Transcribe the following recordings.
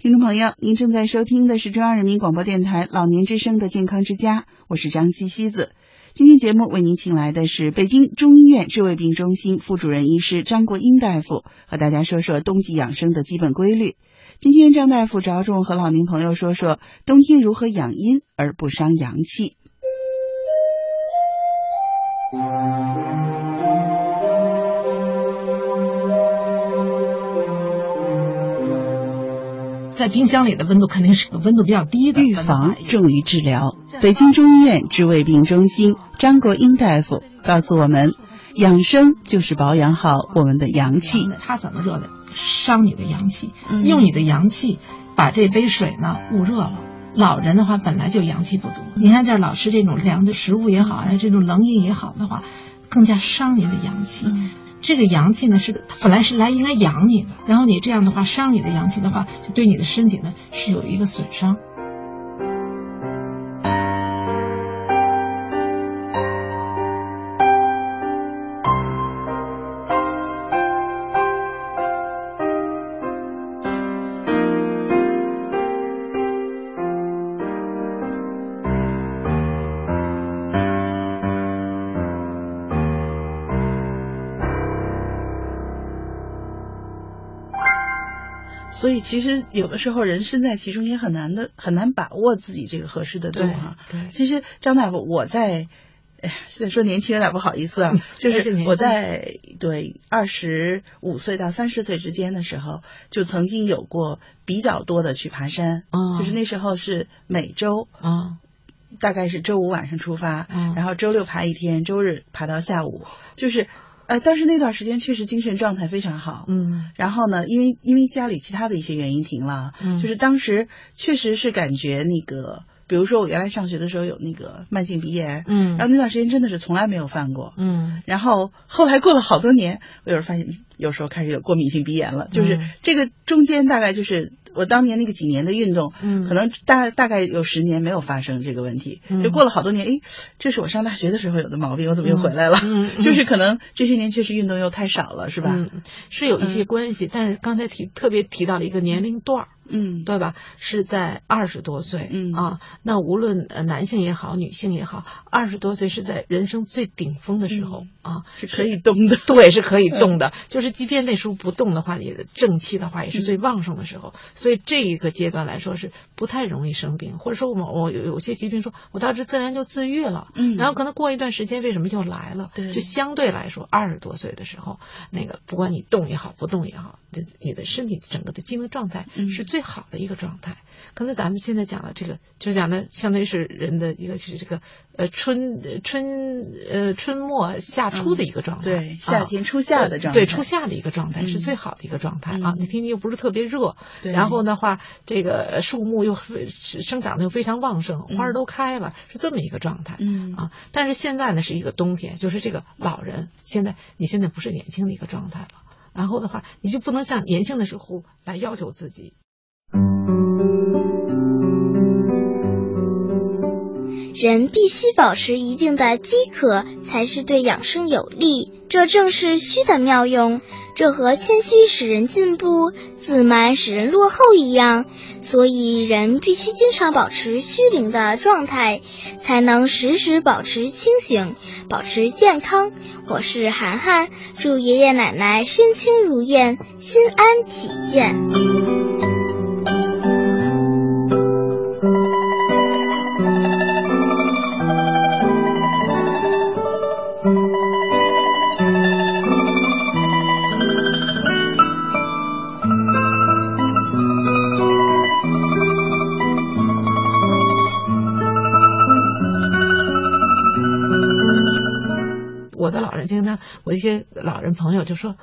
听众朋友，您正在收听的是中央人民广播电台老年之声的健康之家，我是张西西子。今天节目为您请来的是北京中医院治胃病中心副主任医师张国英大夫，和大家说说冬季养生的基本规律。今天张大夫着重和老年朋友说说冬天如何养阴而不伤阳气。在冰箱里的温度肯定是个温度比较低的。预防重于治疗。北京中医院治胃病中心张国英大夫告诉我们，养生就是保养好我们的阳气。它怎么热的？伤你的阳气，用你的阳气把这杯水呢捂热了。老人的话本来就阳气不足，你看这老吃这种凉的食物也好，还是这种冷饮也好的话，更加伤你的阳气。这个阳气呢，是它本来是来应该养你的，然后你这样的话伤你的阳气的话，就对你的身体呢是有一个损伤。以其实有的时候人身在其中也很难的，很难把握自己这个合适的度哈。对，其实张大夫，我在，哎呀，现在说年轻有点不好意思啊，就是我在对二十五岁到三十岁之间的时候，就曾经有过比较多的去爬山，就是那时候是每周啊，大概是周五晚上出发，然后周六爬一天，周日爬到下午，就是。呃，但是那段时间确实精神状态非常好，嗯，然后呢，因为因为家里其他的一些原因停了，嗯，就是当时确实是感觉那个，比如说我原来上学的时候有那个慢性鼻炎，嗯，然后那段时间真的是从来没有犯过，嗯，然后后来过了好多年，我有时候发现有时候开始有过敏性鼻炎了，就是这个中间大概就是。我当年那个几年的运动，嗯，可能大大概有十年没有发生这个问题，就过了好多年，哎，这是我上大学的时候有的毛病，我怎么又回来了？嗯，就是可能这些年确实运动又太少了，是吧？嗯，是有一些关系，但是刚才提特别提到了一个年龄段儿。嗯，对吧？是在二十多岁，嗯啊，那无论男性也好，女性也好，二十多岁是在人生最顶峰的时候啊，是可以动的，对，是可以 动的。就是即便那时候不动的话，你的正气的话也是最旺盛的时候。所以这一个阶段来说是不太容易生病，或者说我们我有有些疾病说我到这自然就自愈了，嗯，然后可能过一段时间为什么又来了？对，就相对来说二十多岁的时候，那个不管你动也好，不动也好，你你的身体整个的机能状态是最好的一个状态。态，可能咱们现在讲了这个，就讲的相当于是人的一个是这个呃春春呃春末夏初的一个状态，对，夏天初夏的状态，对，初夏的一个状态是最好的一个状态啊。你天气又不是特别热，然后的话，这个树木又生长的又非常旺盛，花儿都开了，是这么一个状态，嗯。啊。但是现在呢是一个冬天，就是这个老人现在你现在不是年轻的一个状态了，然后的话你就不能像年轻的时候来要求自己。人必须保持一定的饥渴，才是对养生有利。这正是虚的妙用。这和谦虚使人进步，自满使人落后一样。所以，人必须经常保持虚灵的状态，才能时时保持清醒，保持健康。我是涵涵，祝爷爷奶奶身轻如燕，心安体健。我一些老人朋友就说，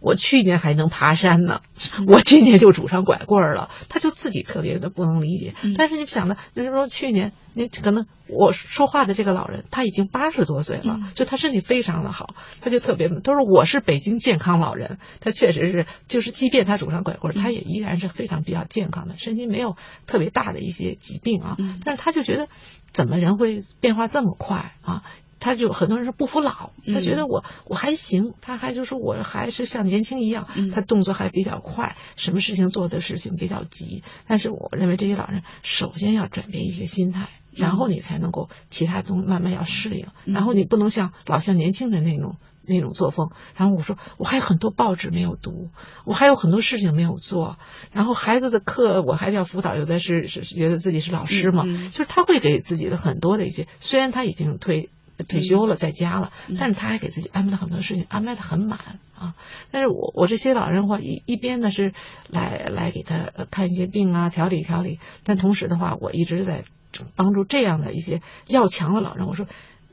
我去年还能爬山呢，我今年就拄上拐棍了。他就自己特别的不能理解。但是你想呢，那说去年那可能我说话的这个老人他已经八十多岁了，就他身体非常的好，他就特别他说我是北京健康老人，他确实是就是即便他拄上拐棍，他也依然是非常比较健康的，身体没有特别大的一些疾病啊。但是他就觉得，怎么人会变化这么快啊？他就很多人说不服老，他觉得我我还行，他还就说我还是像年轻一样，他动作还比较快，什么事情做的事情比较急。但是我认为这些老人首先要转变一些心态，然后你才能够其他东西慢慢要适应，然后你不能像老像年轻人那种。那种作风，然后我说我还有很多报纸没有读，我还有很多事情没有做，然后孩子的课我还要辅导，有的是是觉得自己是老师嘛，就是他会给自己的很多的一些，虽然他已经退退休了在家了，但是他还给自己安排了很多事情，安排的很满啊。但是我我这些老人的话，一一边呢是来来给他看一些病啊，调理调理，但同时的话，我一直在帮助这样的一些要强的老人，我说。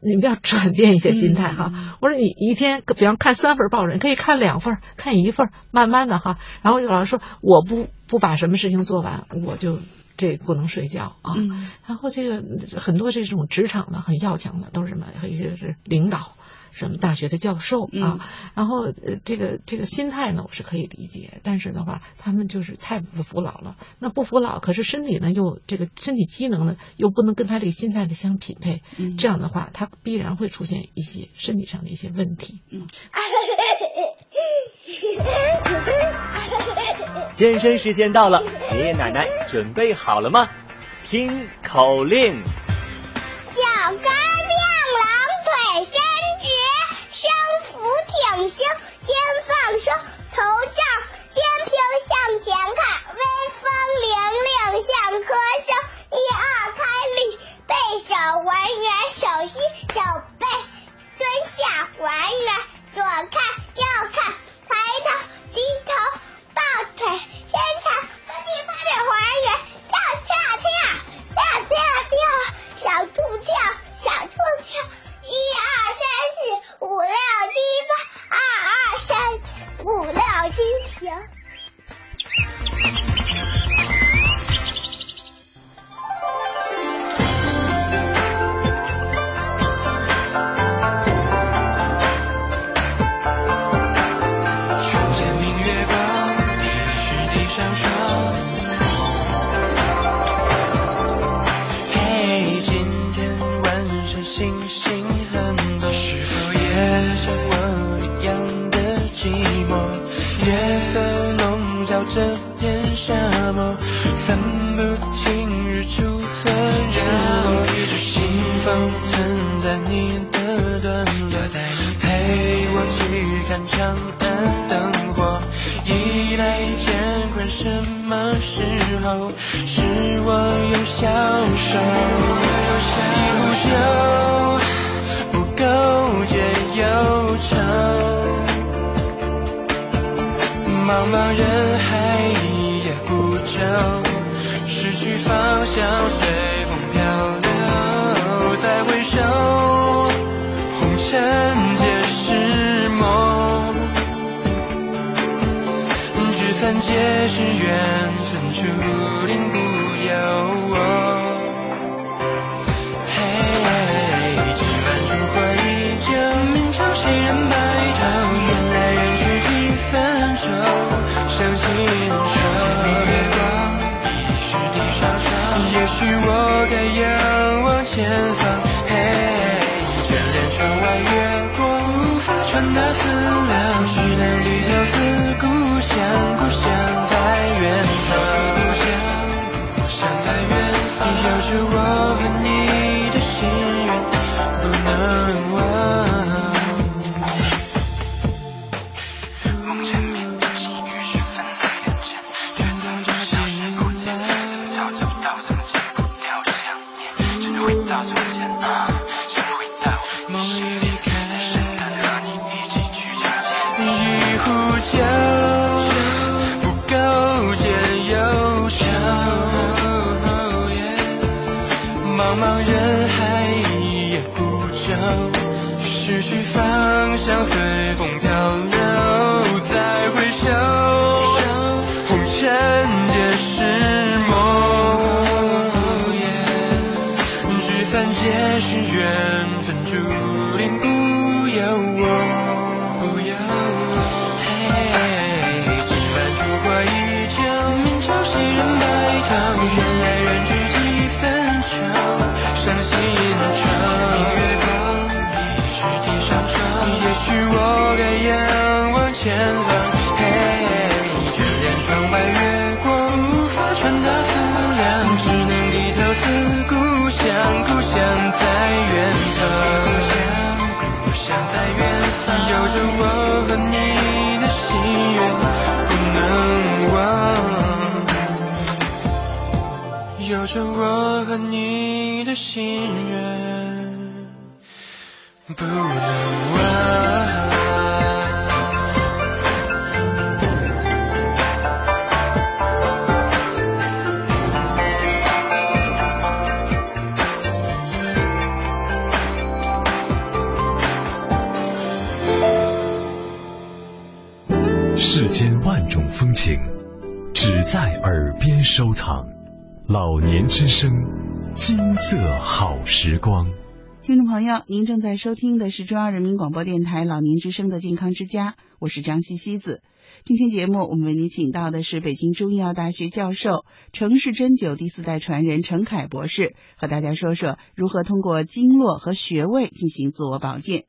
你们要转变一些心态哈，我说你一天比方看三份报纸，你可以看两份，看一份，慢慢的哈。然后老师说我不不把什么事情做完，我就这不能睡觉啊。然后这个很多这种职场的很要强的都是什么，一些是领导。什么大学的教授啊？然后呃，这个这个心态呢，我是可以理解。但是的话，他们就是太不服老了。那不服老，可是身体呢又这个身体机能呢又不能跟他这个心态的相匹配。这样的话，他必然会出现一些身体上的一些问题。嗯。健身时间到了，爷爷奶奶准备好了吗？听口令。脚跟。挺胸，肩放松，头胀，肩平向前看，威风凛凛像咳 You. 之声，金色好时光。听众朋友，您正在收听的是中央人民广播电台老年之声的健康之家，我是张西西子。今天节目我们为您请到的是北京中医药大学教授、城市针灸第四代传人陈凯博士，和大家说说如何通过经络和穴位进行自我保健。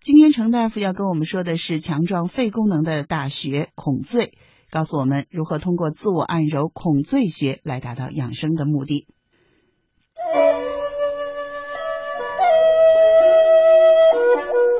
今天程大夫要跟我们说的是强壮肺功能的大穴孔最，告诉我们如何通过自我按揉孔最穴来达到养生的目的。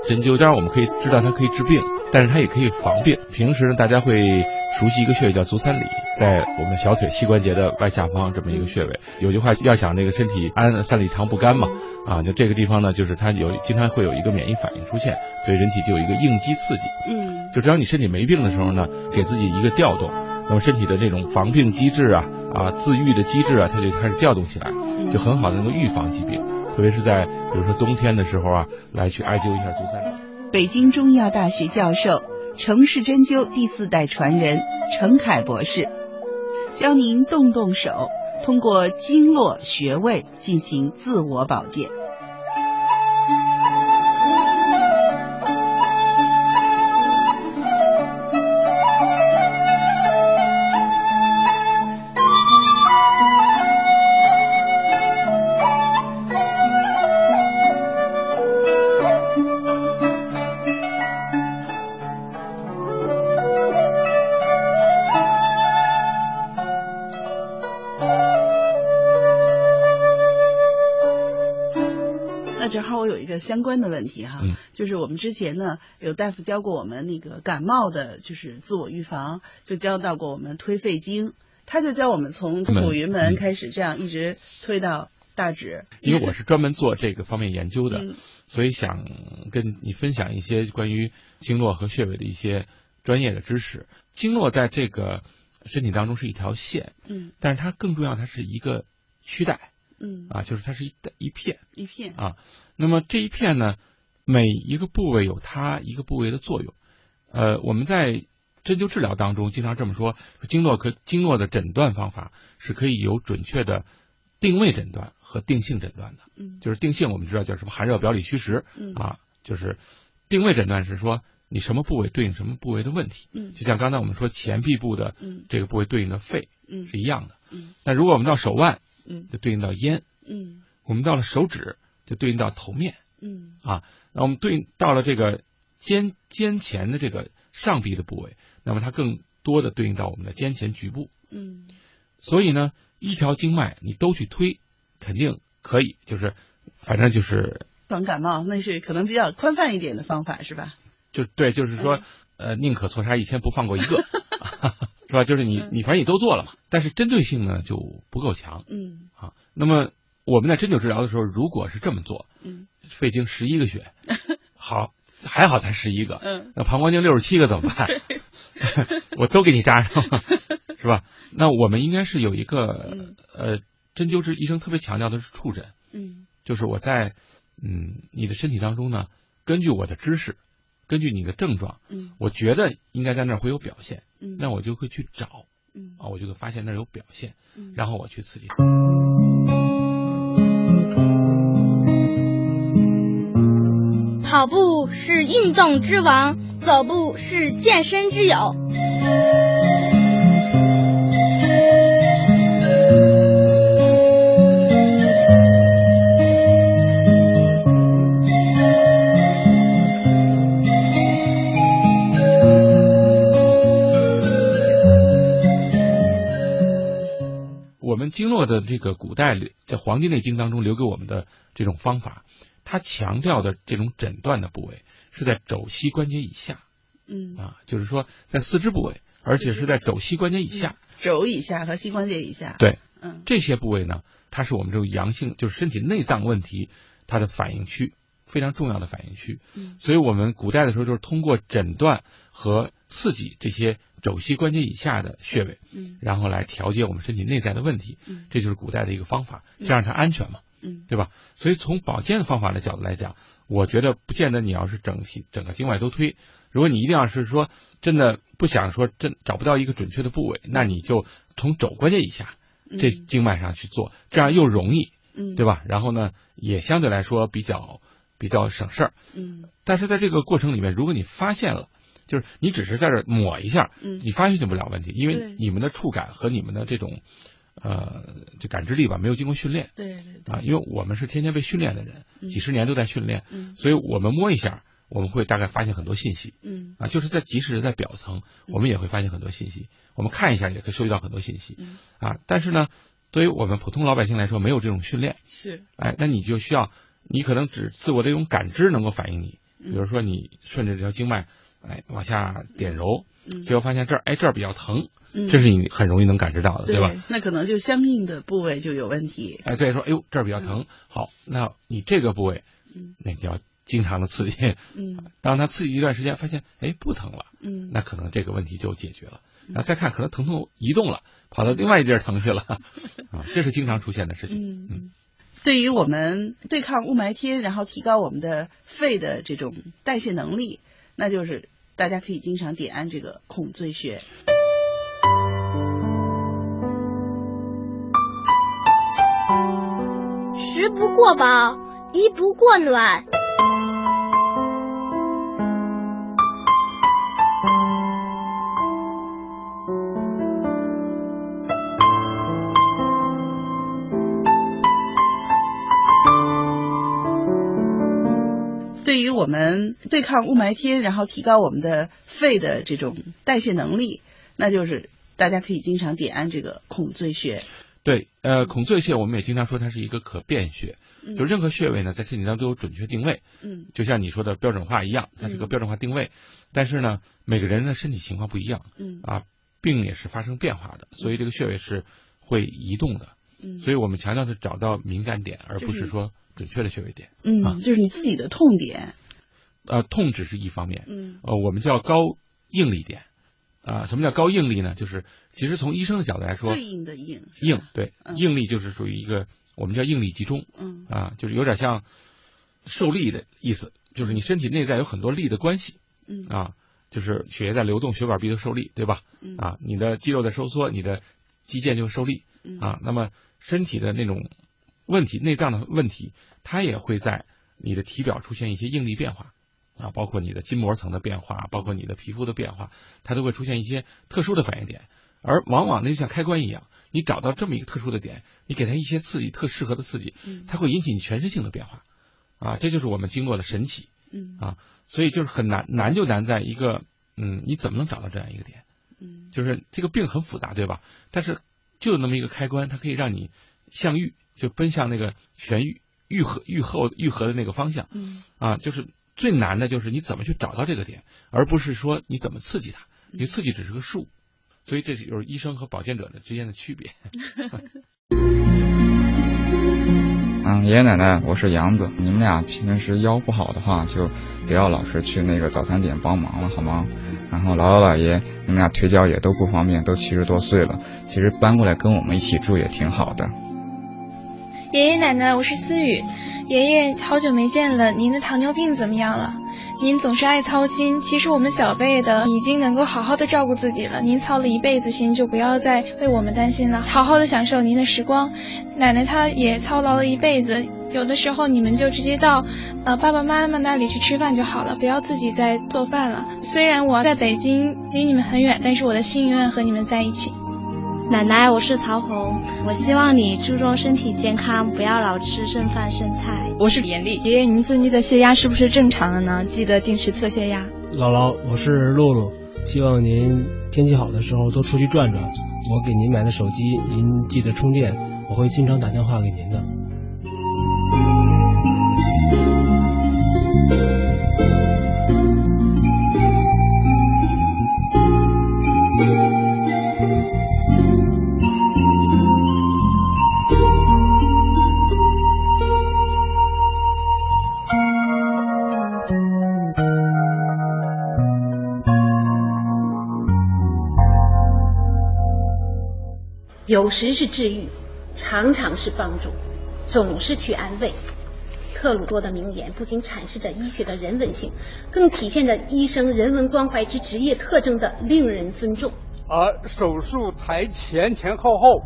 针灸当然我们可以知道它可以治病，但是它也可以防病。平时呢，大家会熟悉一个穴位叫足三里，在我们小腿膝关节的外下方这么一个穴位。有句话要想这个身体安，三里长不干嘛，啊，就这个地方呢，就是它有经常会有一个免疫反应出现，对人体就有一个应激刺激。嗯，就只要你身体没病的时候呢，给自己一个调动，那么身体的这种防病机制啊啊自愈的机制啊，它就开始调动起来，就很好的能够预防疾病。特别是在比如说冬天的时候啊，来去艾灸一下足三里。北京中医药大学教授、城市针灸第四代传人程凯博士，教您动动手，通过经络穴位进行自我保健。相关的问题哈，嗯。就是我们之前呢有大夫教过我们那个感冒的，就是自我预防，就教到过我们推肺经，他就教我们从吐云门嗯。开始，这样一直推到大指。因为我是专门做这个方面研究的，嗯。所以想跟你分享一些关于经络和穴位的一些专业的知识。经络在这个身体当中是一条线，嗯。但是它更重要，它是一个躯带嗯啊，就是它是一一片。一片啊。那么这一片呢，每一个部位有它一个部位的作用。呃，我们在针灸治疗当中经常这么说，经络可经络的诊断方法是可以有准确的定位诊断和定性诊断的。嗯就是定性，我们知道叫什么寒热表里虚实嗯啊，就是定位诊断是说你什么部位对应什么部位的问题。嗯就像刚才我们说前臂部的嗯这个部位对应的肺嗯是一样的。嗯那如果我们到手腕，嗯就对应到咽；嗯我们到了手指，就对应到头面。嗯啊，那我们对应到了这个肩肩前的这个上臂的部位，那么它更多的对应到我们的肩前局部。嗯所以呢，一条经脉你都去推，肯定可以，就是反正就是防感冒那是可能比较宽泛一点的方法是吧？就对，就是说，呃，宁可错杀一千，不放过一个，是吧？就是你你反正你都做了嘛，但是针对性呢就不够强嗯啊。那么我们在针灸治疗的时候，如果是这么做，嗯肺经十一个穴，好，还好才十一个，嗯那膀胱经六十七个怎么办？我都给你扎上了，是吧？那我们应该是有一个嗯呃，针灸师医生特别强调的是触诊，嗯就是我在嗯你的身体当中呢，根据我的知识，根据你的症状，嗯我觉得应该在那儿会有表现，嗯那我就会去找嗯啊，我就会发现那儿有表现，嗯然后我去刺激。跑步是运动之王，走步是健身之友。经络的这个古代里在《黄帝内经》当中留给我们的这种方法，它强调的这种诊断的部位是在肘膝关节以下嗯，啊，就是说在四肢部位，而且是在肘膝关节以下。肘以下和膝关节以下。对，嗯这些部位呢，它是我们这种阳性，就是身体内脏问题它的反应区，非常重要的反应区。嗯所以我们古代的时候就是通过诊断和刺激这些肘膝关节以下的穴位，嗯然后来调节我们身体内在的问题。嗯这就是古代的一个方法，这样才安全嘛，嗯对吧？所以从保健的方法的角度来讲，我觉得不见得你要是整体整个经脉都推。如果你一定要是说真的不想说真找不到一个准确的部位，那你就从肘关节以下这嗯经脉上去做，这样又容易，嗯，对吧？然后呢，也相对来说比较比较省事儿。嗯但是在这个过程里面，如果你发现了，就是你只是在这抹一下，嗯。你发现不了问题，因为你们的触感和你们的这种呃就感知力吧，没有经过训练。对对对，啊，因为我们是天天被训练的人，嗯。几十年都在训练，嗯。所以我们摸一下，我们会大概发现很多信息。嗯。啊，就是在即使是在表层，我们也会发现很多信息，我们看一下也可以收集到很多信息。嗯。啊，但是呢，对于我们普通老百姓来说，没有这种训练，是，哎，那你就需要，你可能只自我的一种感知能够反映你，比嗯如说你顺着这条经脉，哎，往下点揉，嗯结果发现这儿，哎，这儿比较疼，嗯这是你很容易能感知到的，对吧？？那可能就相应的部位就有问题。哎，对，说，哎呦，这儿比较疼，好，那你这个部位，嗯那你要经常的刺激，嗯 当它刺激一段时间，发现，哎，不疼了，嗯，那可能这个问题就解决了。然后再看，可能疼痛移动了，跑到另外一地儿疼去了，啊，这是经常出现的事情。嗯嗯。对于我们对抗雾霾天，然后提高我们的肺的这种代谢能力，那就是大家可以经常点按这个孔最穴。食不过饱，衣不过暖。我们对抗雾霾天，然后提高我们的肺的这种代谢能力，那就是大家可以经常点按这个孔最穴。对，呃，孔最穴我们也经常说它是一个可变穴，嗯就任何穴位呢，在身体上都有准确定位，嗯就像你说的标准化一样，它是个标准化定位。但是呢，每个人的身体情况不一样嗯啊，病也是发生变化的，所以这个穴位是会移动的。嗯所以我们强调是找到敏感点，而不是是说准确的穴位点。嗯，啊就是你自己的痛点。呃，痛只是一方面，嗯呃，我们叫高应力点。啊，什么叫高应力呢？就是其实从医生的角度来说，对应的应是吧应对嗯应力就是属于一个我们叫应力集中嗯啊，就是有点像受力的意思，就是你身体内在有很多力的关系嗯啊，就是血液在流动，血管壁就受力，对吧？嗯啊，你的肌肉在收缩，你的肌腱就受力嗯啊。那么身体的那种问题，内脏的问题，它也会在你的体表出现一些应力变化啊，包括你的筋膜层的变化，包括你的皮肤的变化，它都会出现一些特殊的反应点。而往往呢，就像开关一样，你找到这么一个特殊的点，你给它一些刺激，特适合的刺激，嗯它会引起你全身性的变化啊，这就是我们经过的神奇嗯啊。所以就是很难，难就难在一个，嗯，你怎么能找到这样一个点？嗯就是这个病很复杂，对吧？但是就有那么一个开关，它可以让你向愈，就奔向那个痊愈、愈合、愈后、愈合的那个方向嗯啊。就是最难的就是你怎么去找到这个点，而不是说你怎么刺激它，因为刺激只是个数。所以这就是医生和保健者的之间的区别。嗯，爷爷奶奶，我是杨子。你们俩平时腰不好的话，就不要老是去那个早餐店帮忙了，好吗？然后姥姥姥爷，你们俩腿脚也都不方便，都七十多岁了，其实搬过来跟我们一起住也挺好的。爷爷奶奶，我是思雨。爷爷，好久没见了，您的糖尿病怎么样了？您总是爱操心，其实我们小辈的已经能够好好的照顾自己了。您操了一辈子心，就不要再为我们担心了，好好的享受您的时光。奶奶她也操劳了一辈子，有的时候你们就直接到呃爸爸妈妈那里去吃饭就好了，不要自己再做饭了。虽然我在北京离你们很远，但是我的心永远和你们在一起。奶奶，我是曹红，我希望你注重身体健康，不要老吃剩饭剩菜。我是严丽，爷爷，您最近的血压是不是正常了呢？记得定时测血压。姥姥，我是露露，希望您天气好的时候多出去转转，我给您买的手机，您记得充电，我会经常打电话给您的。有时是治愈，常常是帮助，总是去安慰。特鲁多的名言不仅阐释着医学的人文性，更体现着医生人文关怀之职业特征的令人尊重。而手术台前前后后，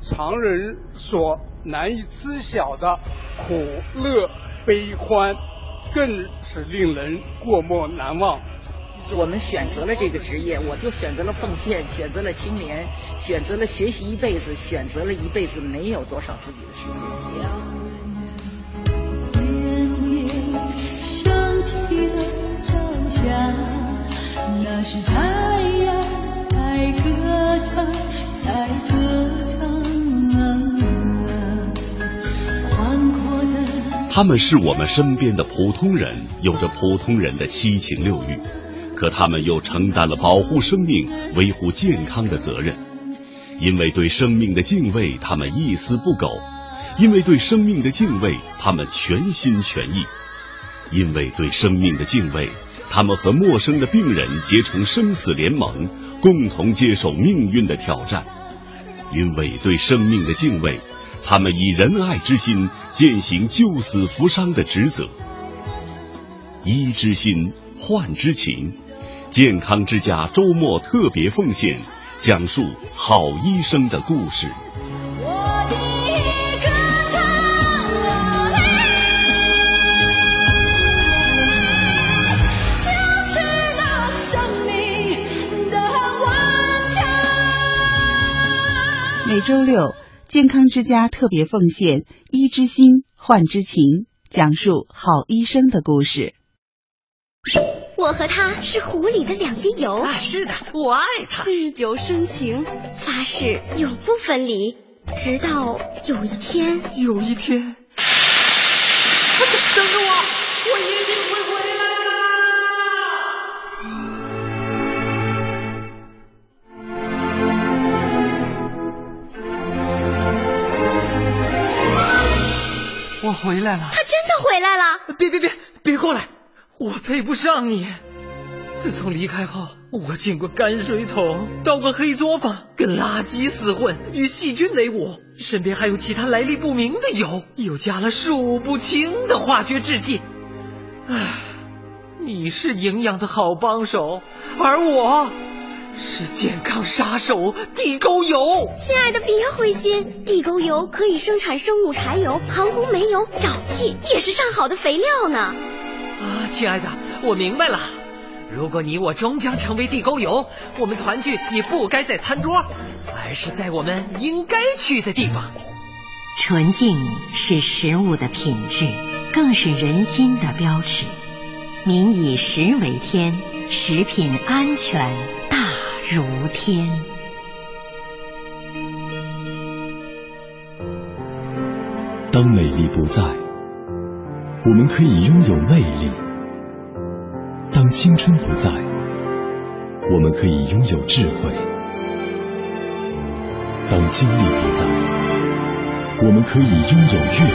常人所难以知晓的苦乐悲欢，更是令人过目难忘。我们选择了这个职业，我就选择了奉献，选择了青年，选择了学习一辈子，选择了一辈子没有多少自己的时间。那是太阳在歌唱，在歌唱他们是我们身边的普通人，有着普通人的七情六欲。可他们又承担了保护生命、维护健康的责任，因为对生命的敬畏，他们一丝不苟；因为对生命的敬畏，他们全心全意；因为对生命的敬畏，他们和陌生的病人结成生死联盟，共同接受命运的挑战；因为对生命的敬畏，他们以仁爱之心践行救死扶伤的职责。医之心，患之情。健康之家周末特别奉献，讲述好医生的故事。每周六，健康之家特别奉献，医之心，患之情，讲述好医生的故事。我和他是湖里的两滴油。啊，是的，我爱他，日久生情，发誓永不分离。直到有一天，有一天，等着我，我一定会回来的。我回来了。他真的回来了。别别别，别过来。我配不上你。自从离开后，我进过泔水桶，倒过黑作坊，跟垃圾厮混，与细菌为伍，身边还有其他来历不明的油，又加了数不清的化学制剂。唉，你是营养的好帮手，而我是健康杀手地沟油。亲爱的，别灰心，地沟油可以生产生物柴油、航空煤油、沼气，也是上好的肥料呢。啊，亲爱的，我明白了。如果你我终将成为地沟油，我们团聚也不该在餐桌，而是在我们应该去的地方。纯净是食物的品质，更是人心的标尺。民以食为天，食品安全大如天。当美丽不在。我们可以拥有魅力，当青春不在；我们可以拥有智慧，当精力不在；我们可以拥有阅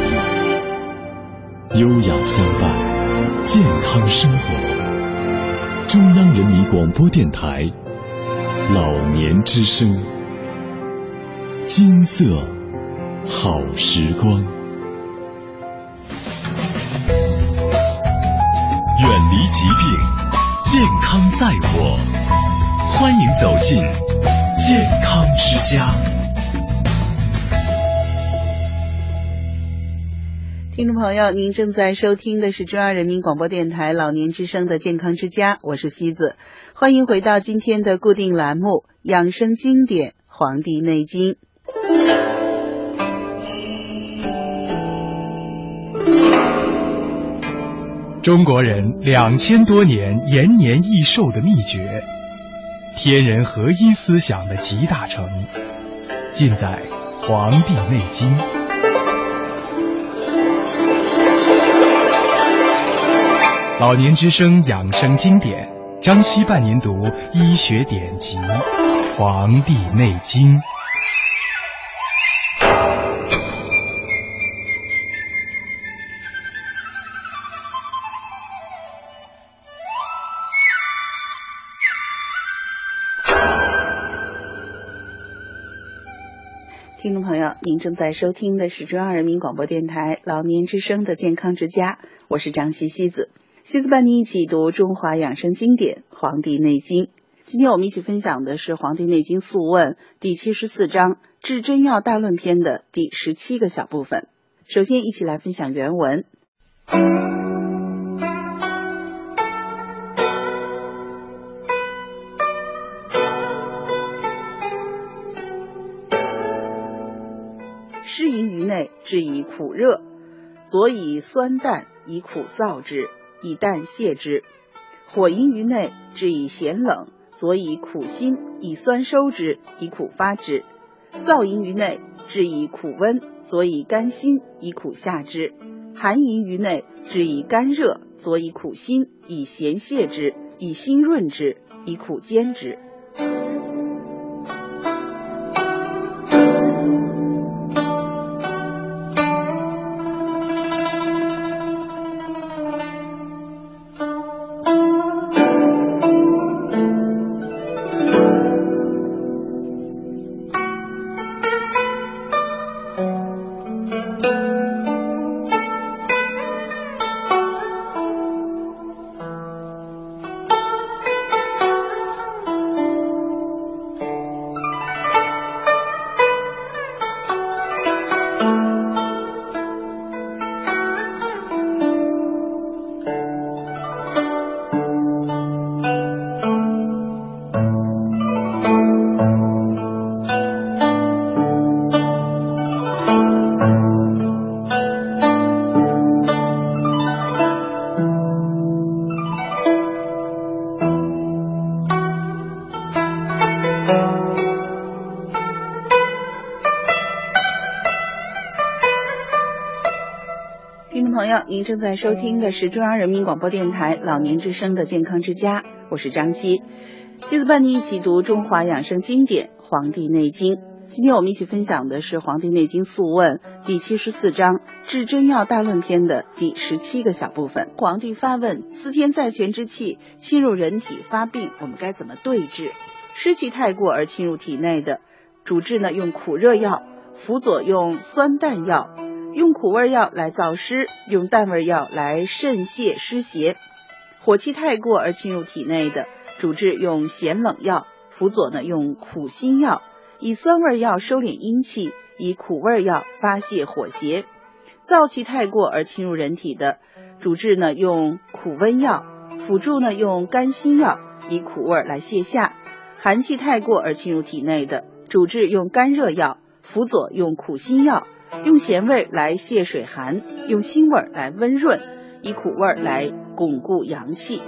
历。优雅相伴，健康生活。中央人民广播电台老年之声，金色好时光。离疾病，健康在我。欢迎走进健康之家。听众朋友，您正在收听的是中央人民广播电台老年之声的健康之家，我是西子。欢迎回到今天的固定栏目《养生经典·黄帝内经》。中国人两千多年延年益寿的秘诀，天人合一思想的集大成，尽在《黄帝内经》。老年之声养生经典，张希伴您读医学典籍《黄帝内经》。您正在收听的是中央人民广播电台老年之声的健康之家，我是张西西子。西子伴您一起读中华养生经典《黄帝内经》。今天我们一起分享的是《黄帝内经素问》第七十四章《治真要大论篇》的第十七个小部分。首先，一起来分享原文。于内，治以苦热；佐以酸淡，以苦燥之，以淡泻之。火淫于内，治以咸冷；佐以苦辛，以酸收之，以苦发之。燥淫于内，治以苦温；佐以甘辛，以苦下之。寒淫于内，治以甘热；佐以苦辛，以咸泻之，以辛润之，以苦煎之。正在收听的是中央人民广播电台老年之声的健康之家，我是张希。西子伴您一起读中华养生经典《黄帝内经》。今天我们一起分享的是《黄帝内经素问》第七十四章《治真要大论篇》的第十七个小部分。皇帝发问：司天在权之气侵入人体发病，我们该怎么对治？湿气太过而侵入体内的，主治呢用苦热药，辅佐用酸淡药。用苦味药来燥湿，用淡味药来渗泄湿邪；火气太过而侵入体内的，主治用咸冷药，辅佐呢用苦辛药；以酸味药收敛阴气，以苦味药发泄火邪。燥气太过而侵入人体的，主治呢用苦温药，辅助呢用甘辛药，以苦味来泻下；寒气太过而侵入体内的，主治用甘热药，辅佐用苦辛药。用咸味来泄水寒，用辛味来温润，以苦味来巩固阳气。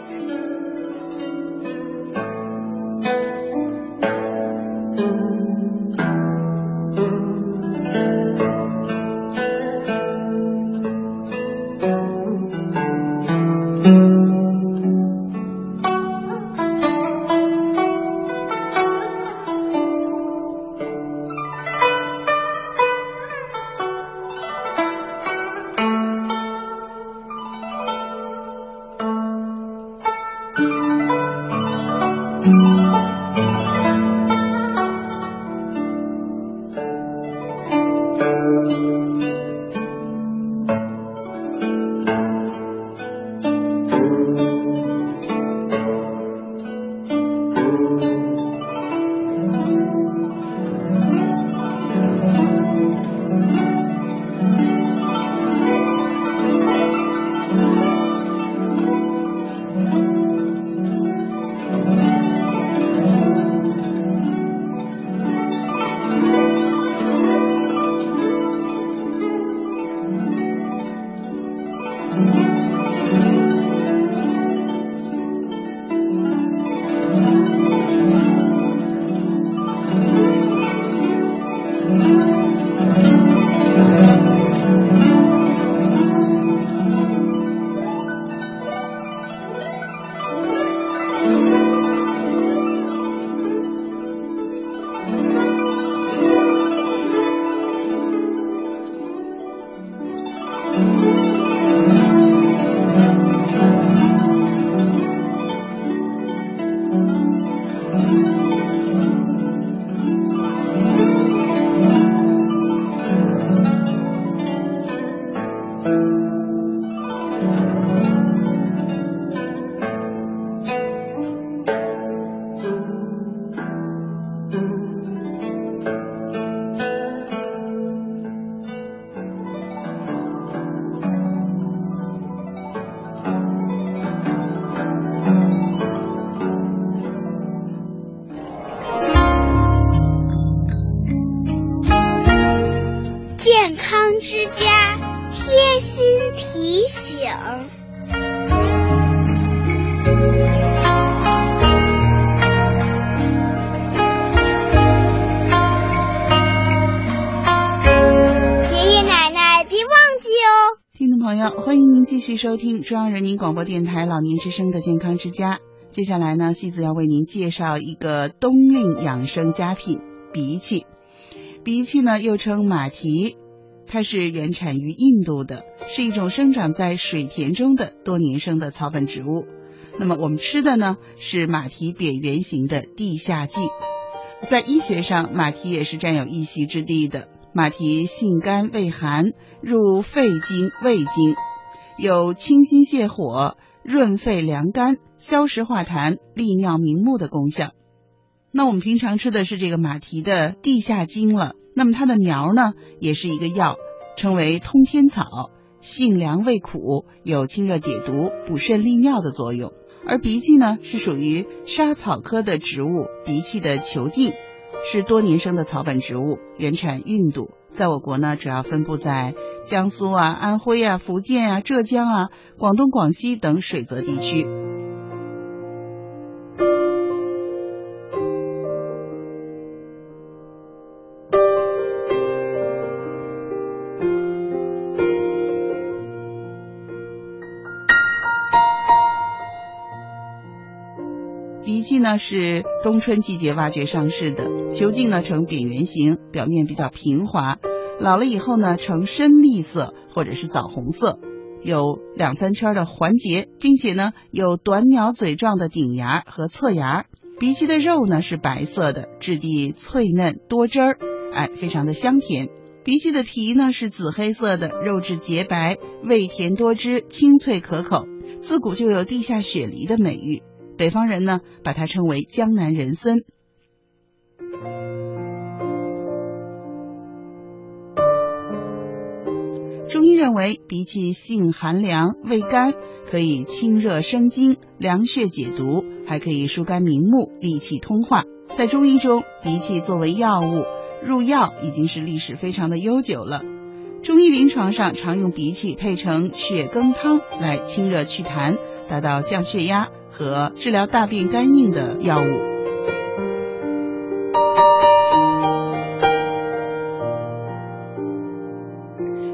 健康之家贴心提醒。爷爷奶奶别忘记哦。听众朋友，欢迎您继续收听中央人民广播电台老年之声的健康之家。接下来呢，西子要为您介绍一个冬令养生佳品——荸荠。荸荠呢，又称马蹄，它是原产于印度的，是一种生长在水田中的多年生的草本植物。那么我们吃的呢，是马蹄扁圆形的地下茎。在医学上，马蹄也是占有一席之地的。马蹄性甘味寒，入肺经、胃经，有清心泻火、润肺凉肝、消食化痰、利尿明目的功效。那我们平常吃的是这个马蹄的地下茎了，那么它的苗呢，也是一个药，称为通天草，性凉味苦，有清热解毒、补肾利尿的作用。而荸荠呢，是属于莎草科的植物，荸荠的球茎。是多年生的草本植物，原产印度，在我国呢主要分布在江苏啊、安徽啊、福建啊、浙江啊、广东、广西等水泽地区。荸荠呢是冬春季节挖掘上市的，球茎呢呈扁圆形，表面比较平滑，老了以后呢呈深绿色或者是枣红色，有两三圈的环节，并且呢有短鸟嘴状的顶芽和侧芽。荸荠的肉呢是白色的，质地脆嫩多汁儿，哎，非常的香甜。荸荠的皮呢是紫黑色的，肉质洁白，味甜多汁，清脆可口，自古就有地下雪梨的美誉。北方人呢，把它称为江南人参。中医认为，荸荠性寒凉，味甘，可以清热生津、凉血解毒，还可以疏肝明目、利气通化。在中医中，荸荠作为药物入药已经是历史非常的悠久了。中医临床上常用荸荠配成血羹汤来清热祛痰，达到降血压。和治疗大便干硬的药物。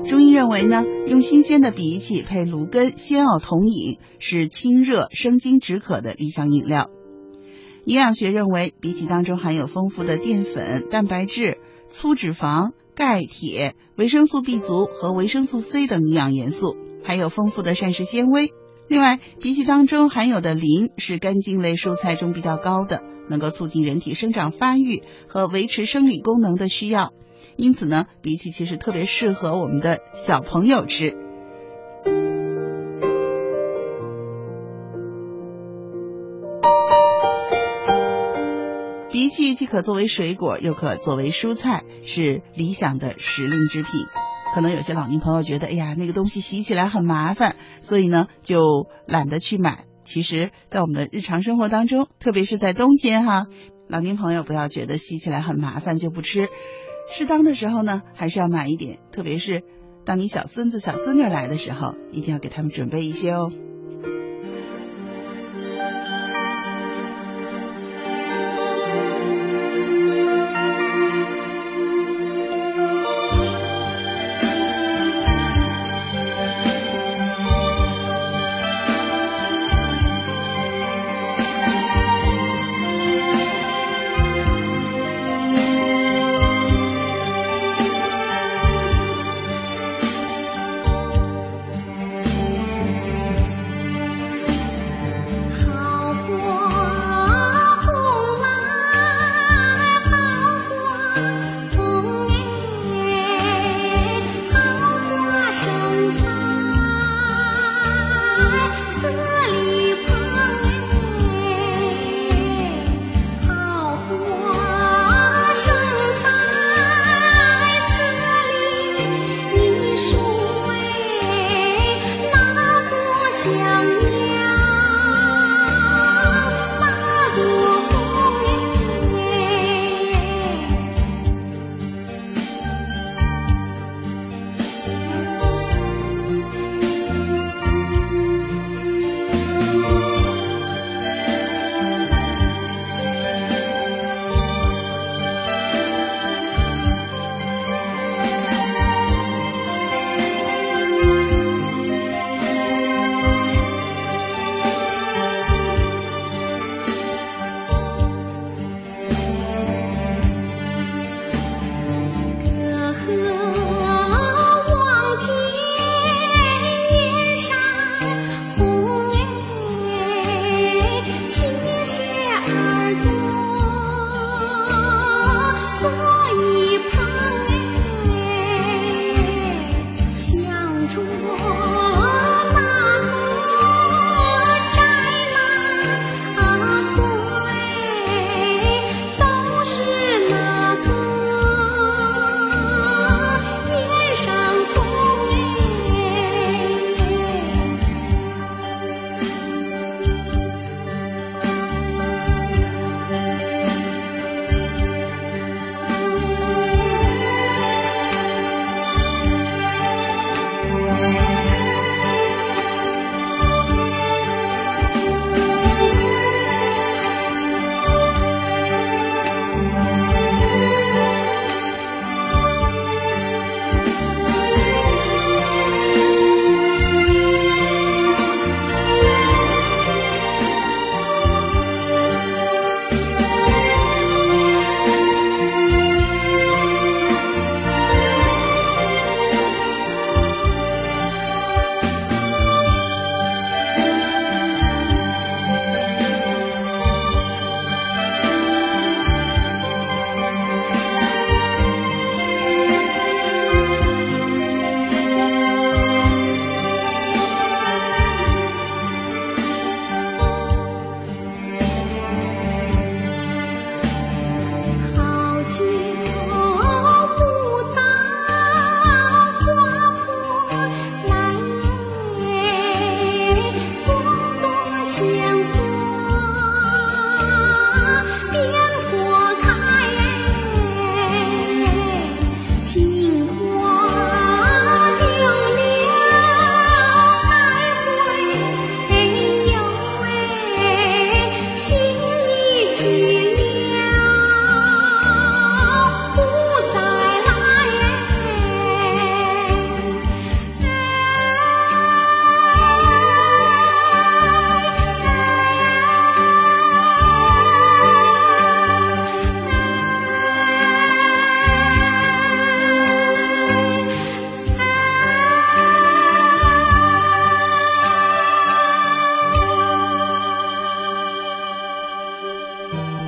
中医认为呢，用新鲜的荸荠配芦根、鲜藕同饮，是清热生津止渴的理想饮料。营养学认为，荸荠当中含有丰富的淀粉、蛋白质、粗脂肪、钙、铁、维生素 B 族和维生素 C 等营养元素，还有丰富的膳食纤维。另外，荸荠当中含有的磷是根茎类蔬菜中比较高的，能够促进人体生长发育和维持生理功能的需要。因此呢，荸荠其实特别适合我们的小朋友吃。荸荠既可作为水果，又可作为蔬菜，是理想的时令之品。可能有些老年朋友觉得，哎呀，那个东西洗起来很麻烦，所以呢就懒得去买。其实，在我们的日常生活当中，特别是在冬天哈，老年朋友不要觉得洗起来很麻烦就不吃，适当的时候呢还是要买一点。特别是当你小孙子、小孙女来的时候，一定要给他们准备一些哦。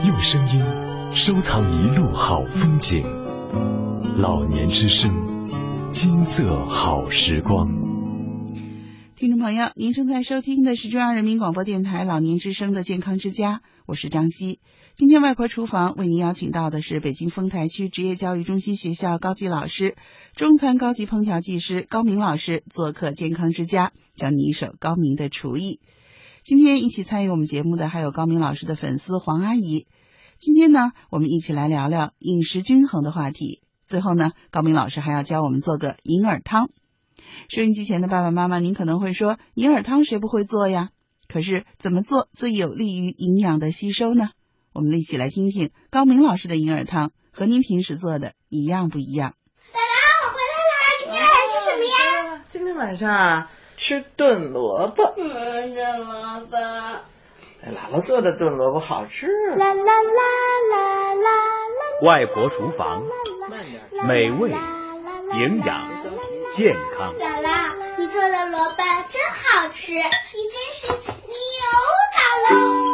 用声音收藏一路好风景。老年之声，金色好时光。听众朋友，您正在收听的是中央人民广播电台老年之声的健康之家，我是张希。今天外婆厨房为您邀请到的是北京丰台区职业教育中心学校高级老师、中餐高级烹调技师高明老师做客健康之家，教你一手高明的厨艺。今天一起参与我们节目的还有高明老师的粉丝黄阿姨。今天呢，我们一起来聊聊饮食均衡的话题。最后呢，高明老师还要教我们做个银耳汤。收音机前的爸爸妈妈，您可能会说，银耳汤谁不会做呀？可是怎么做最有利于营养的吸收呢？我们一起来听听高明老师的银耳汤和您平时做的一样不一样。姥姥，我回来啦！今天晚上吃什么呀？今天晚上啊，吃炖萝卜。嗯，炖萝卜。姥姥做的炖萝卜好吃。啦啦啦啦啦啦。外婆厨房，美味、营养、健康。姥姥，你做的萝卜真好吃，你真是牛姥姥。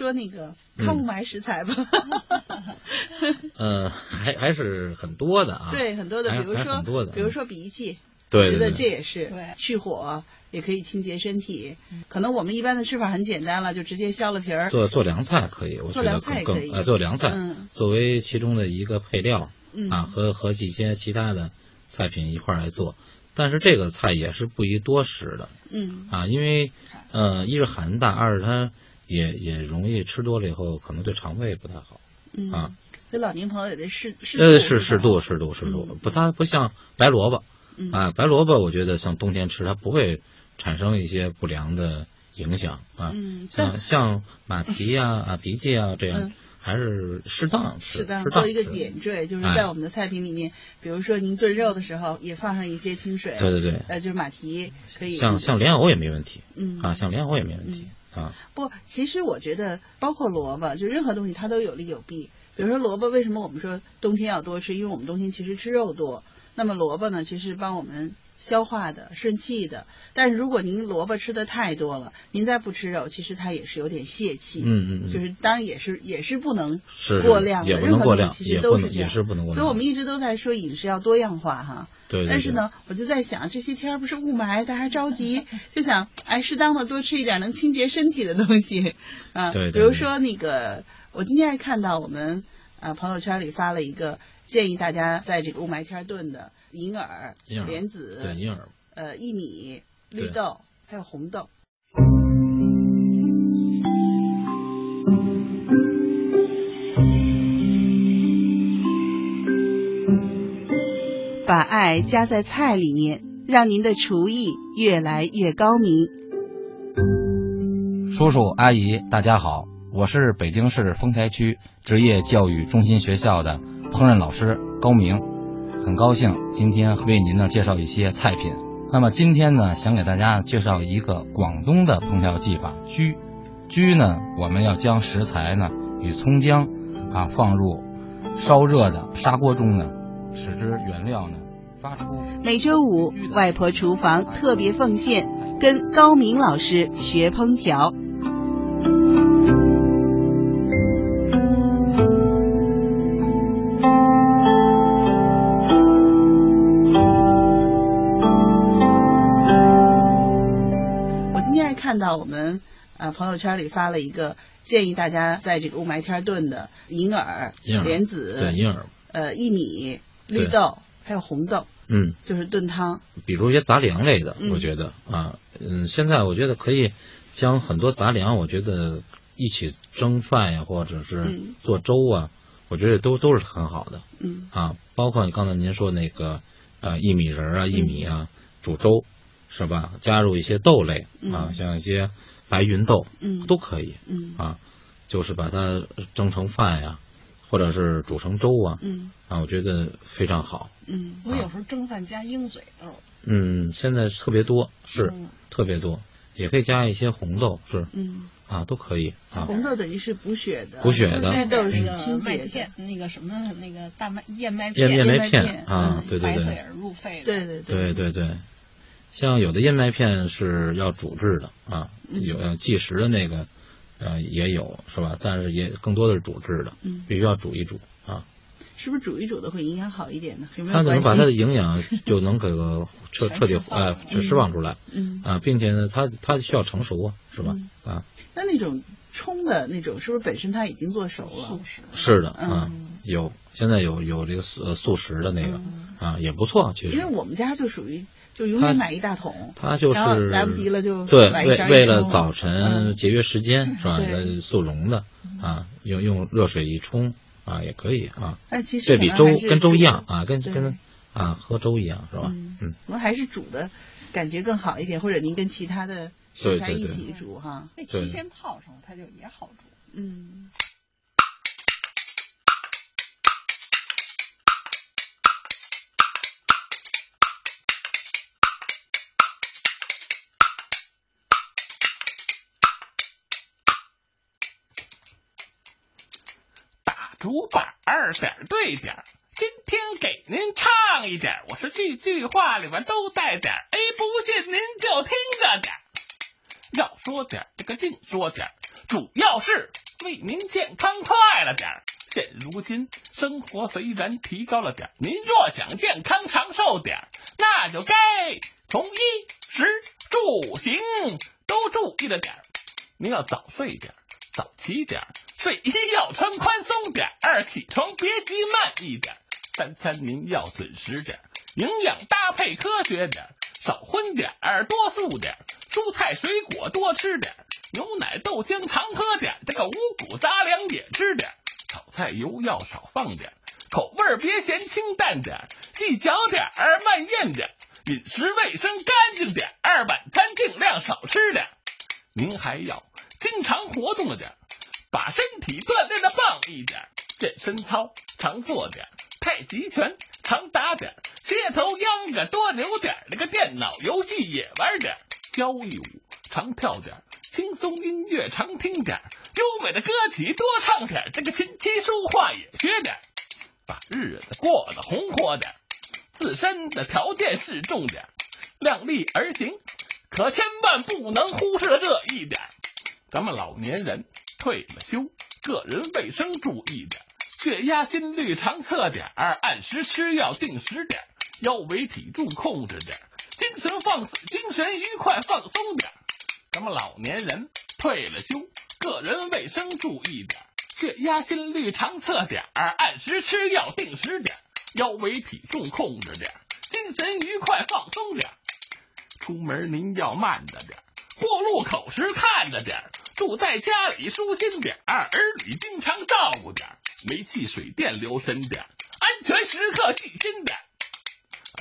说那个抗雾霾食材吧。呃，还还是很多的啊。对，很多的，比如说，很多的，比如说鼻涕。对，觉得这也是去火，也可以清洁身体。可能我们一般的吃法很简单了，就直接削了皮儿。做做凉菜可以，我做凉菜可以。呃，做凉菜，嗯，作为其中的一个配料，嗯啊，和和一些其他的菜品一块来做。但是这个菜也是不宜多食的，嗯，啊，因为呃，一是寒大，二是它也也容易吃多了以后，可能对肠胃不太好，嗯啊。所以老年朋友也得适适呃是适度适度适度，不它不像白萝卜。嗯啊，白萝卜我觉得像冬天吃，它不会产生一些不良的影响啊。嗯，像像马蹄呀、啊、鼻涕啊这样，嗯还是适当吃，适当适当做一个点缀，就是在我们的菜品里面，比如说您炖肉的时候也放上一些清水。对对对。呃，就是马蹄可以。像像莲藕也没问题。嗯。啊，像莲藕也没问题啊。不，其实我觉得包括萝卜，就任何东西它都有利有弊。比如说萝卜，为什么我们说冬天要多吃？因为我们冬天其实吃肉多。那么萝卜呢，其实帮我们消化的、顺气的。但是如果您萝卜吃的太多了，您再不吃肉，其实它也是有点泄气。嗯嗯。就是当然也是也是不能是过量的，也不能过量，其实都是这样。也是不能过量。所以我们一直都在说饮食要多样化哈。对。但是呢，我就在想，这些天不是雾霾，大家着急，就想哎，适当的多吃一点能清洁身体的东西 啊。对。比如说那个，我今天还看到我们啊朋友圈里发了一个建议大家在这个雾霾天炖的。银耳、莲子、对银耳、呃薏米、绿豆，还有红豆。把爱加在菜里面，让您的厨艺越来越高明。叔叔阿姨，大家好，我是北京市丰台区职业教育中心学校的烹饪老师高明。很高兴今天为您呢介绍一些菜品。那么今天呢，想给大家介绍一个广东的烹调技法——焗。焗呢，我们要将食材呢与葱姜啊放入烧热的砂锅中呢，使之原料呢发出。每周五，外婆厨房特别奉献，跟高明老师学烹调。友圈里发了一个建议大家在这个雾霾天炖的银耳、莲子、对银耳、呃薏米、绿豆还有红豆，嗯，就是炖汤。比如一些杂粮类的，我觉得啊，嗯，现在我觉得可以将很多杂粮，我觉得一起蒸饭呀，或者是做粥啊，我觉得都都是很好的。嗯啊，包括你刚才您说那个呃薏米仁啊、薏米啊煮粥。是吧？加入一些豆类啊，像一些白芸豆，嗯，都可以，嗯啊，就是把它蒸成饭呀，或者是煮成粥啊，嗯啊，我觉得非常好。嗯，我有时候蒸饭加鹰嘴豆。嗯，现在特别多，是特别多，也可以加一些红豆，是，嗯，啊，都可以啊。红豆等于是补血的，补血的绿豆是那个清。麦片，那个什么那个大麦燕麦片燕麦麦片啊嗯，对对对，白水而入肺的。对对对对对，像有的燕麦片是要煮制的啊，嗯有要即食的那个呃也有是吧？但是也更多的是煮制的，嗯必须要煮一煮啊，是不是煮一煮的会营养好一点呢？有没有它能关系？把它的营养就能给个彻 彻底哎就释放出来，嗯啊，并且呢，它它需要成熟啊，是吧？啊，那那种冲的那种，是不是本身它已经做熟了？是的嗯，有现在有有这个速呃速食的那个啊也不错，其实。因为我们家就属于就永远买一大桶，它就是来不及了就对为为了早晨节约时间是吧？对。呃速溶的啊，用用热水一冲啊也可以啊。那其实这比粥跟粥一样啊，跟跟啊喝粥一样是吧？嗯，可能还是煮的感觉更好一点，或者您跟其他的食材一对对对起煮哈。那提前泡上，它就也好煮。嗯。打竹板儿点儿对点儿，今天给您唱一点儿，我是句句话里边都带点儿，哎，不信您就听着点儿。要说点儿这个净说点儿，主要是为您健康快了点儿。现如今生活虽然提高了点儿，您若想健康长寿点儿，那就该从衣食住行都注意了点儿。您要早睡点儿，早起点儿，睡衣要穿宽松点儿，起床别急慢一点。三餐您要准时点儿，营养搭配科学点儿，少荤点儿，多素点儿，蔬菜水果多吃点儿，牛奶豆浆常喝点儿，这个五谷杂粮也吃点儿，炒菜油要少放点儿，口味儿别嫌清淡点儿，细嚼点儿，慢咽点儿，饮食卫生干净点儿，晚餐尽量少吃点儿。您还要经常活动点儿，把身体锻炼的棒一点儿，健身操常做点儿，太极拳常打点，街头秧歌多留点，那个电脑游戏也玩点，交谊舞常跳点，轻松音乐常听点，优美的歌曲多唱点，这个琴棋书画也学点，把日子过得红火点，自身的条件是重点，量力而行。可千万不能忽视了这一点。咱们老年人退了休，个人卫生注意点，血压、心率常测点儿，按时吃药，定时点儿，腰围体重控制点儿，精神放精神愉快放松点儿。咱们老年人退了休，个人卫生注意点，血压、心率常测点儿，按时吃药，定时点儿，腰围体重控制点儿，精神愉快放松点儿。出门您要慢着点儿，过路口时看着点儿，住在家里舒心点儿，儿女经常照顾点儿，煤气水电留神点，安全时刻细心点儿。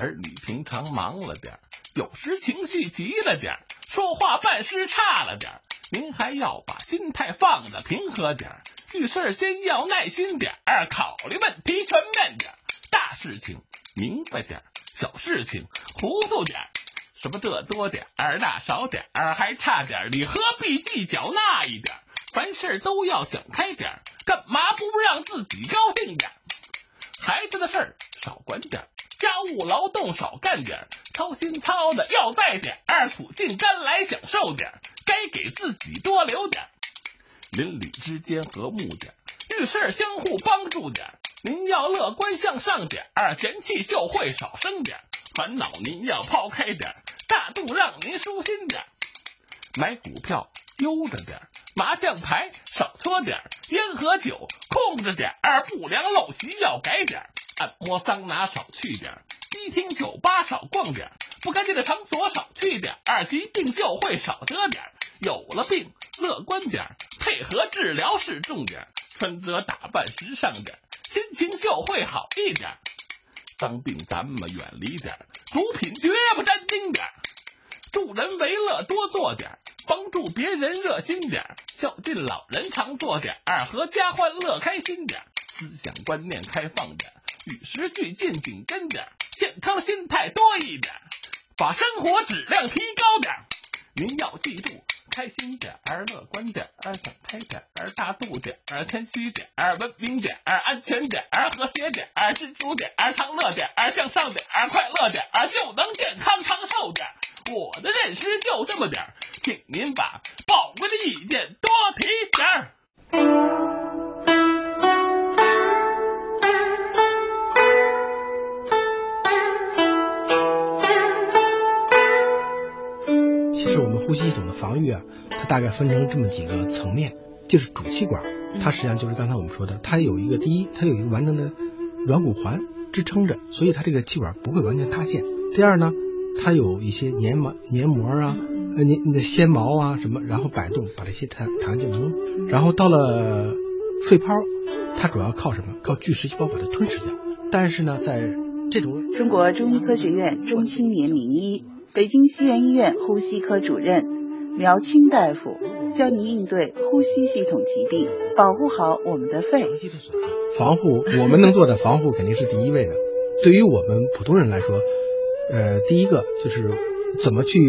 儿女平常忙了点，有时情绪急了点，说话办事差了点，您还要把心态放得平和点，遇事先要耐心点儿，考虑问题全面点，大事情明白点，小事情糊涂点。什么这多点儿，那少点儿，还差点儿，你何必计较那一点儿？凡事都要想开点儿，干嘛不让自己高兴点？孩子的事儿少管点，家务劳动少干点，操心操的要带点儿，苦尽甘来享受点，该给自己多留点。邻里之间和睦点，遇事相互帮助点。您要乐观向上点儿，嫌弃就会少生点，烦恼您要抛开点。大度让您舒心点，买股票悠着点，麻将牌少搓点，烟和酒控制点儿，不良陋习要改点，按摩桑拿少去点儿，迪厅酒吧少逛点，不干净的场所少去点儿，疾病就会少得点，有了病乐观点，配合治疗是重点，穿着打扮时尚点，心情就会好一点儿。脏病咱们远离点，毒品绝不沾巾点。助人为乐多做点，帮助别人热心点，孝敬老人常做点儿，阖家欢乐开心点，思想观念开放点，与时俱进紧跟点，健康心态多一点，把生活质量提高点。您要记住，开心点儿，乐观点小开点儿，大度点儿，谦虚点儿，文明点儿，安全点儿，和谐点儿，知足点儿，长乐点儿，向上点儿，快乐点儿，就能健康长寿点儿。我的认识就这么点儿，请您把宝贵的意见多提点儿。其实我们呼吸系统的防御啊，它大概分成这么几个层面，就是主气管，它实际上就是刚才我们说的，它有一个第一，它有一个完整的软骨环支撑着，所以它这个气管不会完全塌陷。第二呢，它有一些黏膜、黏膜啊、呃黏的纤毛啊什么，然后摆动把这些弹弹进中。然后到了肺泡，它主要靠什么？靠巨噬细胞把它吞噬掉。但是呢，在这种中国中医科学院中青年名医、北京西园医院呼吸科主任苗青大夫教您应对呼吸系统疾病，保护好我们的肺。防护，我们能做的防护肯定是第一位的。对于我们普通人来说，呃，第一个就是怎么去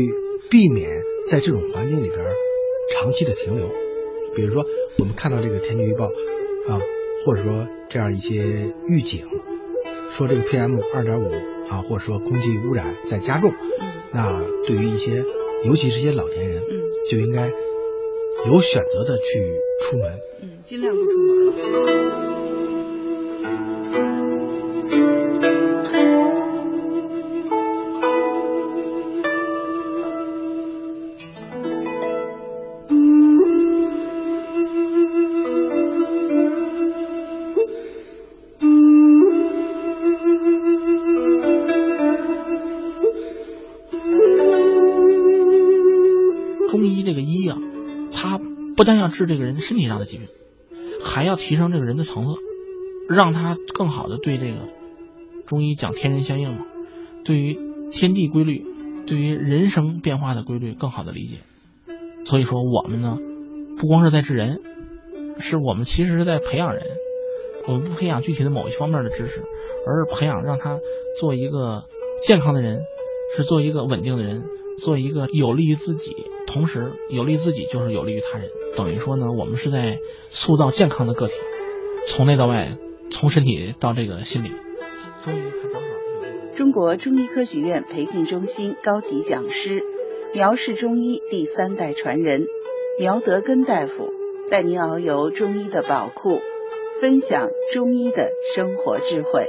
避免在这种环境里边长期的停留。比如说，我们看到这个天气预报啊，或者说这样一些预警，说这个 PM 二点五啊，或者说空气污染在加重，那对于一些，尤其是一些老年人，就应该有选择的去出门。嗯，尽量不出门治这个人身体上的疾病，还要提升这个人的层次，让他更好的对这个中医讲天人相应嘛，对于天地规律，对于人生变化的规律更好的理解。所以说我们呢，不光是在治人，是我们其实是在培养人。我们不培养具体的某一方面的知识，而是培养让他做一个健康的人，是做一个稳定的人，做一个有利于自己，同时有利自己就是有利于他人。等于说呢，我们是在塑造健康的个体，从内到外，从身体到这个心理。中医它正好中国中医科学院培训中心高级讲师，苗氏中医第三代传人苗德根大夫带您遨游中医的宝库，分享中医的生活智慧。